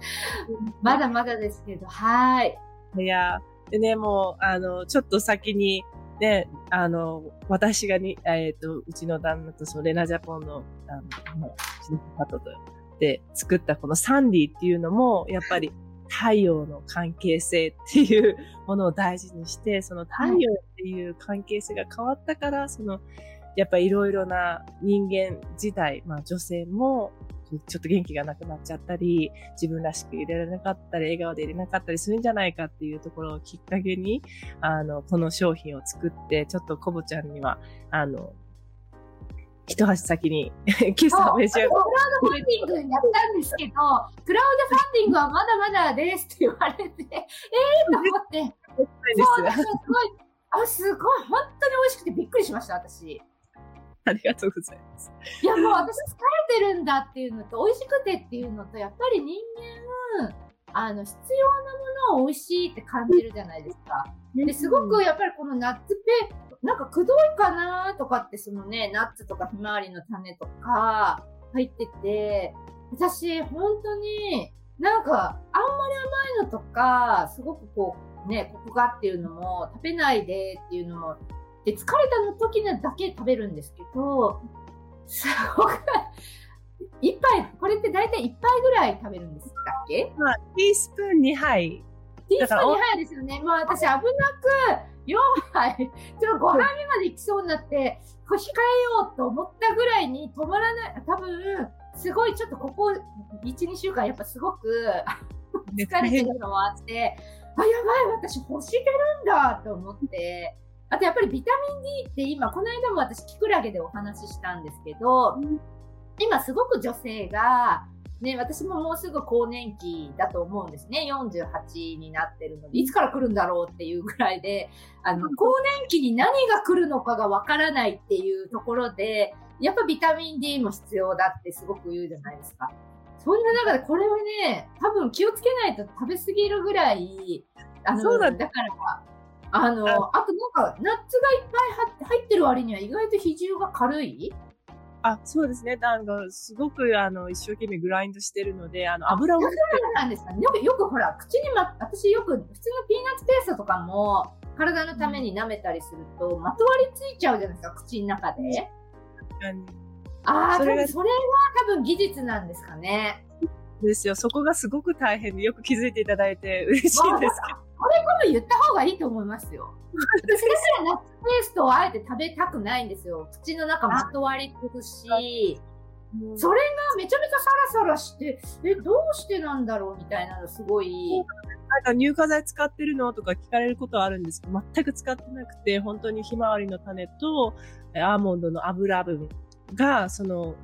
まだまだですけど、はい。いや、でね、もう、あの、ちょっと先に、ね、あの、私がに、えっ、ー、と、うちの旦那と、そのレナジャポンの、あの、うちのパトと、で作ったこのサンディっていうのも、やっぱり太陽の関係性っていうものを大事にして、その太陽っていう関係性が変わったから、そのやっぱいろいろな人間自体、まあ女性もちょっと元気がなくなっちゃったり、自分らしく入れられなかったり、笑顔で入れなかったりするんじゃないかっていうところをきっかけに、あの、この商品を作って、ちょっとコボちゃんには、あの、一足先に 今朝召し上がクラウドファンディングやったんですけど、クラウドファンディングはまだまだですって言われて、ええー、と思って。そう、すごい、あ、すごい、本当に美味しくてびっくりしました、私。ありがとうございます。いや、もう私疲れてるんだっていうのと、美味しくてっていうのと、やっぱり人間、あの、必要なものを美味しいって感じるじゃないですか。で、すごくやっぱりこのナッツペ、なんかくどいかなとかって、そのね、ナッツとかひまわりの種とか入ってて、私、本当に、なんか、あんまり甘いのとか、すごくこう、ね、コクがっていうのも、食べないでっていうのもで、疲れたの時だけ食べるんですけど、すごく、一杯、これって大体一杯ぐらい食べるんですかっけ？まあ、ティースプーン2杯。ティースプーン2杯ですよね。まあ私危なく4杯、ちょっと5杯目まで行きそうになって、これ控えようと思ったぐらいに止まらない、多分、すごいちょっとここ1、2週間やっぱすごく 疲れてるのもあって、あ、やばい、私欲してるんだと思って、あとやっぱりビタミン D って今、この間も私キクラゲでお話ししたんですけど、今すごく女性が、ね、私ももうすぐ更年期だと思うんですね。48になってるので、いつから来るんだろうっていうぐらいで、あの、更年期に何が来るのかがわからないっていうところで、やっぱビタミン D も必要だってすごく言うじゃないですか。そんな中でこれはね、多分気をつけないと食べ過ぎるぐらい、あの、だだからあの、あとなんか、ナッツがいっぱい入ってる割には意外と比重が軽い？あ、そうですね。なんか、すごく、あの、一生懸命グラインドしてるので、あの、油を。そうなんですかね。よく、よくほら、口にま、私よく、普通のピーナッツペーストとかも、体のために舐めたりすると、まとわりついちゃうじゃないですか、口の中で。ああ、それそれがそれは多分技術なんですかね。ですよ。そこがすごく大変で、よく気づいていただいて嬉しいんですけど。これこれ言った方がいいと思いますよ。私らナッツペーストをあえて食べたくないんですよ。口の中まとわりつくし、それがめちゃめちゃサラサラして、え、どうしてなんだろうみたいなのすごい。なんか乳化剤使ってるのとか聞かれることはあるんですけど、全く使ってなくて、本当にひまわりの種とえアーモンドの油分が、その、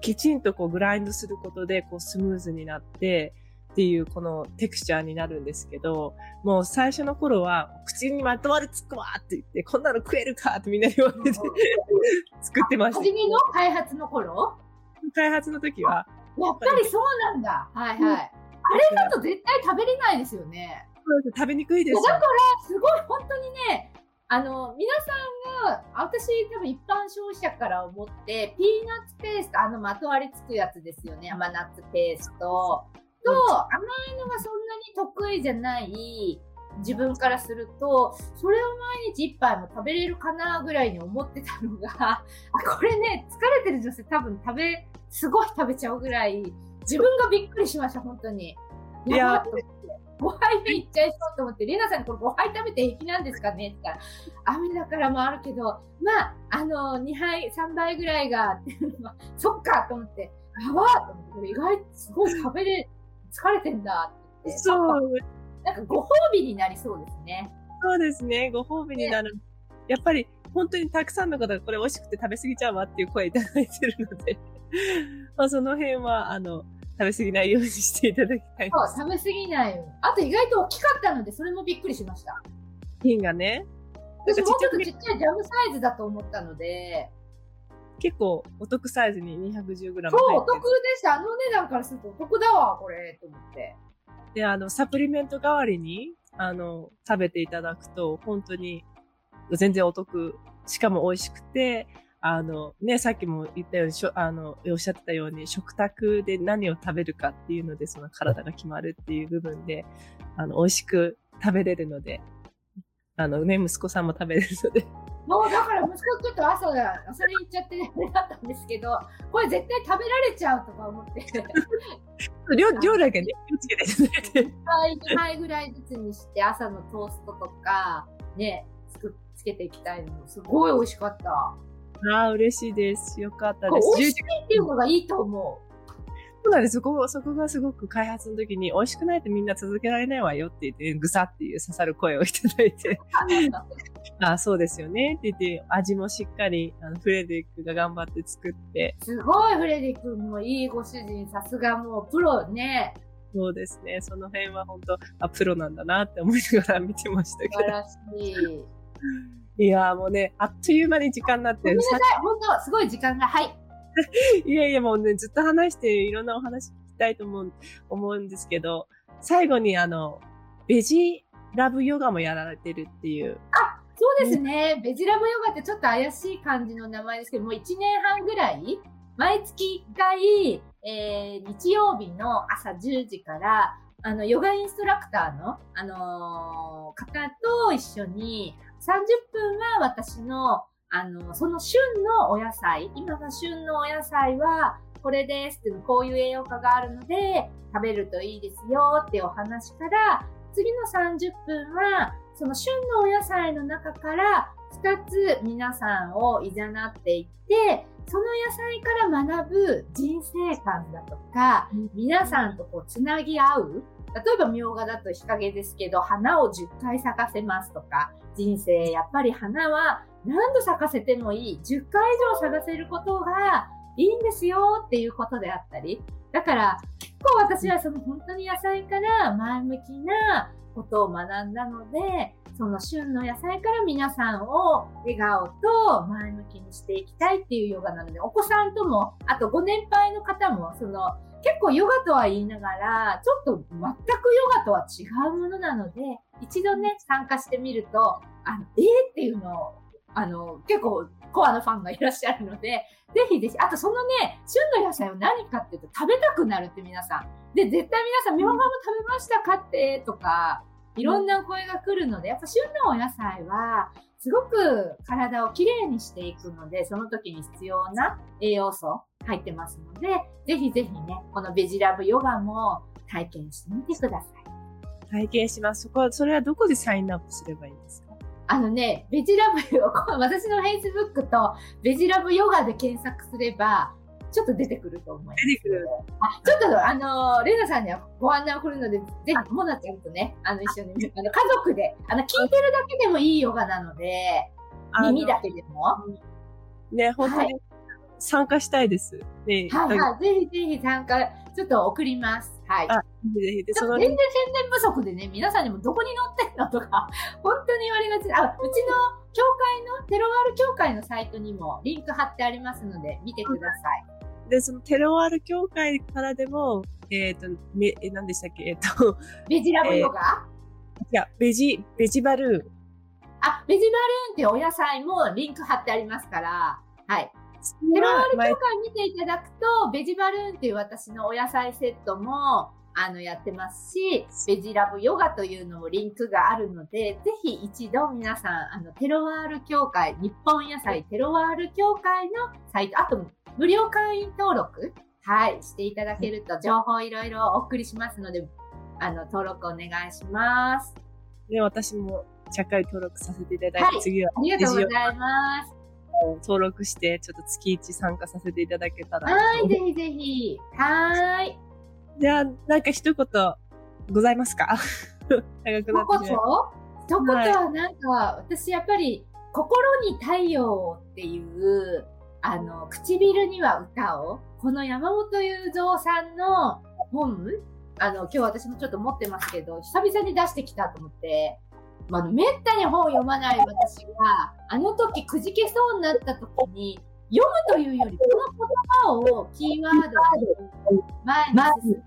きちんとこうグラインドすることで、こうスムーズになって、っていうこのテクスチャーになるんですけど、もう最初の頃は、口にまとわりつくわって言って、こんなの食えるかってみんなに言われて 作ってました初。めの開発の頃？開発の時は、やっぱりそうなんだ。はいはい。あれだと絶対食べれないですよね。食べにくいですよだから、すごい本当にね、あの、皆さんが、私多分一般消費者から思って、ピーナッツペースト、あのまとわりつくやつですよね。甘ナッツペーストと、甘いのがそんなに得意じゃない自分からすると、それを毎日一杯も食べれるかなぐらいに思ってたのが、あ、これね、疲れてる女性多分食べ、すごい食べちゃうぐらい、自分がびっくりしました、本当に。いやばっと思って5杯目いっちゃいそうと思って、レナさんにこれ5杯食べて平気なんですかねって言ったら、雨だからもあるけど、まあ、あの、2杯、3杯ぐらいが、っていうのは、そっかと思って、やばーと思って、これ意外とすごい食べれ、疲れてんだって言って、そう、なんかご褒美になりそうですね。そうですね。ご褒美になる。やっぱり、本当にたくさんの方がこれ美味しくて食べ過ぎちゃうわっていう声いただいてるので、まあその辺は、あの、食べ過ぎないようにしていただきたいそう、食べ過ぎないように。あと意外と大きかったので、それもびっくりしました。品がね。私もうちょっとちっちゃいジャムサイズだと思ったので、結構お得サイズに 210g 入ってる。そう、お得でした。あの値段からするとお得だわ、これ、と思って。で、あの、サプリメント代わりに、あの、食べていただくと、本当に全然お得。しかも美味しくて、あの、ね、さっきも言ったように、しょあの、おっしゃってたように、食卓で何を食べるかっていうので、その体が決まるっていう部分で、あの、美味しく食べれるので、あのね、息子さんも食べれるので、もうだから息子ちょっと朝が、朝に行っちゃってね、あれだったんですけど、これ絶対食べられちゃうとか思って、量、量だけね、気をつけていただいて。1杯、2杯ぐらいずつにして、朝のトーストとか、ね、つくつけていきたいのも、すごい美味しかった。ああ、嬉しいです。よかったです。美味しいっていうのがいいと思そうなんです。そこ、そこがすごく開発の時に、美味しくないとみんな続けられないわよって言って、ぐさっていう刺さる声をいただいて、う。ああ、そうですよねって言って、味もしっかり、あの、フレデリックが頑張って作って、すごいフレディ君もいいご主人、さすがもうプロね、そうですね。その辺は本当あ、プロなんだなって思いながら見てましたけ素晴らしい。ど。いやーもうね、あっという間に時間になってごめんなさい、本当すごい時間が、はい。いやいやもうね、ずっと話していろんなお話聞きたいと思う、思うんですけど、最後にあの、ベジラブヨガもやられてるっていう。そうですね。ベジラブヨガってちょっと怪しい感じの名前ですけど、もう1年半ぐらい、毎月1回、えー、日曜日の朝10時から、あの、ヨガインストラクターの、あのー方と一緒に、30分は私の、あの、その旬のお野菜、今が旬のお野菜は、これですっていう、こういう栄養価があるので、食べるといいですよってお話から、次の30分は、その旬のお野菜の中から2つ皆さんをいざなっていって、その野菜から学ぶ人生観だとか、皆さんとこうつなぎ合う。例えば、みょうがだと日陰ですけど、花を10回咲かせますとか、人生、やっぱり花は何度咲かせてもいい。10回以上咲かせることがいいんですよっていうことであったり。だから、結構私はその本当に野菜から前向きなことを学んだので、その旬の野菜から皆さんを笑顔と前向きにしていきたいっていうヨガなので、お子さんとも、あとご年配の方も、その結構ヨガとは言いながら、ちょっと全くヨガとは違うものなので、一度ね、参加してみると、あの、えー、っていうのを、あの、結構コアのファンがいらっしゃるので、ぜひぜひ、あとそのね、旬の野菜は何かっていうと食べたくなるって皆さん。で、絶対皆さん、みょうがも食べましたかって？とか、いろんなお声が来るので、やっぱ旬のお野菜はすごく体をきれいにしていくので、その時に必要な栄養素入ってますので、ぜひぜひね、このベジラブヨガも体験してみてください。体験します。そこは、それはどこでサインアップすればいいんですか？あのね、ベジラブ、私の Facebook とベジラブヨガで検索すれば、ちょっと出てくると思います。出てくる。あ、ちょっと、あの、レナさんにはご案内を送るので、ぜひ、モナちゃんとね、あの、一緒に、あの、家族で、あの、聞いてるだけでもいいヨガなので、耳だけでも。ね、本当に参加したいです。ね、はい、はい、ぜひぜひ参加、ちょっと送ります。はい。全然宣伝不足でね、皆さんにもどこに載ってんのとか、本当に言われがち。あ、うちの教会の、テロワール教会のサイトにもリンク貼ってありますので、見てください。で、そのテロワール協会からでも、えっ、と、め、え、何でしたっけ？えっ、と、ベジラブヨガ、いや、ベジ、ベジバルーン。あ、ベジバルーンっていうお野菜もリンク貼ってありますから、はい。テロワール協会見ていただくと、ベジバルーンっていう私のお野菜セットも、あの、やってますし、ベジラブヨガというのもリンクがあるので、ぜひ一度皆さん、あの、テロワール協会、日本野菜テロワール協会のサイト、あと、無料会員登録？はい、していただけると情報いろいろお送りしますので、あの、登録お願いします。ね、私もちゃっかり登録させていただいて、はい次はありがとうございます。登録して、ちょっと月1参加させていただけたら。はい、ぜひぜひ。はーい。じゃあ、なんか一言ございますか？長くなってしまう。一言？一言はなんか、私やっぱり、心に太陽っていう、あの、唇には歌を、この山本雄三さんの本、あの、今日私もちょっと持ってますけど、久々に出してきたと思って、まあ、めったに本を読まない私が、あの時くじけそうになった時に、読むというより、この言葉をキーワードに前に進んで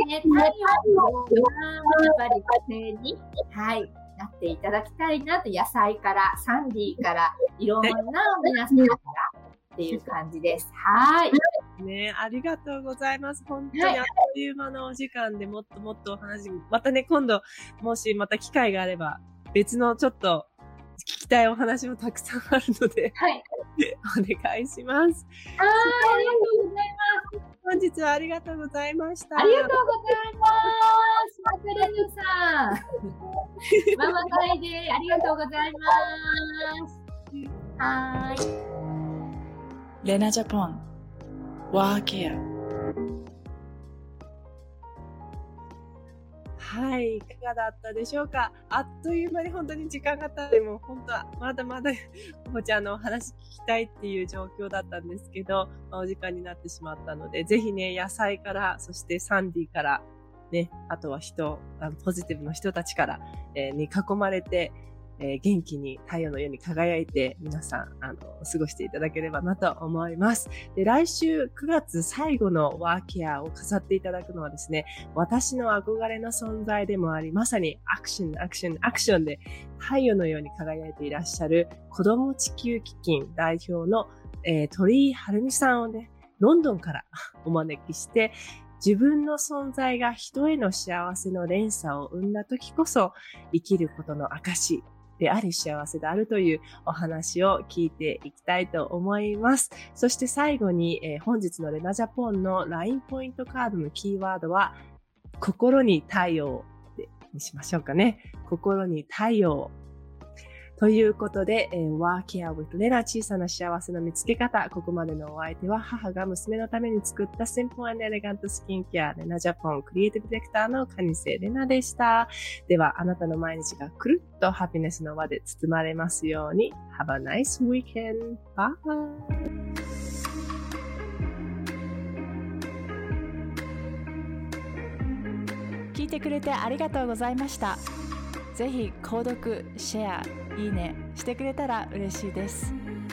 いね、太陽がやっぱり家庭に、はい、なっていただきたいなと、野菜から、サンディから、いろんな皆さんからっていう感じです。はい。ねありがとうございます。本当にはいあっという間のお時間でもっともっとお話、またね、今度、もしまた機会があれば、別のちょっと聞きたいお話もたくさんあるので、はい。お願いします。はい、ありがとうございます。本日はありがとうございました。ありがとうございます。マクレヌさん。ママ会でありがとうございます。はーい。レナジャポンワーケアはい、いかがだったでしょうか？あっという間に本当に時間が経っても、本当はまだまだ、こちゃのお話聞きたいっていう状況だったんですけど、まあお時間になってしまったので、ぜひね、野菜から、そしてサンディから、ね、あとは人、あのポジティブの人たちから、えーに囲まれて、えー元気に太陽のように輝いて、皆さん、あの、過ごしていただければなと思います。で、来週9月最後のワーケアを飾っていただくのはですね、私の憧れの存在でもあり、まさにアクション、アクション、アクションで太陽のように輝いていらっしゃる子供地球基金代表の、えー鳥居晴美さんをね、ロンドンからお招きして、自分の存在が人への幸せの連鎖を生んだ時こそ生きることの証であり幸せであるというお話を聞いていきたいと思います。そして最後に、えー本日のレナジャポンの LINE ポイントカードのキーワードは、心に太陽でにしましょうかね。心に太陽。ということで、えー、ワーケア with レナ小さな幸せの見つけ方。ここまでのお相手は母が娘のために作った Simple and Elegant スキンケアレナジャポンクリエイティブディレクターのカニセレナでした。では、あなたの毎日がくるっとハピネスの輪で包まれますように。Have a nice weekend. Bye! 聞いてくれてありがとうございましたぜひ購読、シェア、いいねしてくれたら嬉しいです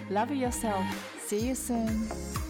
Love yourself. See you soon.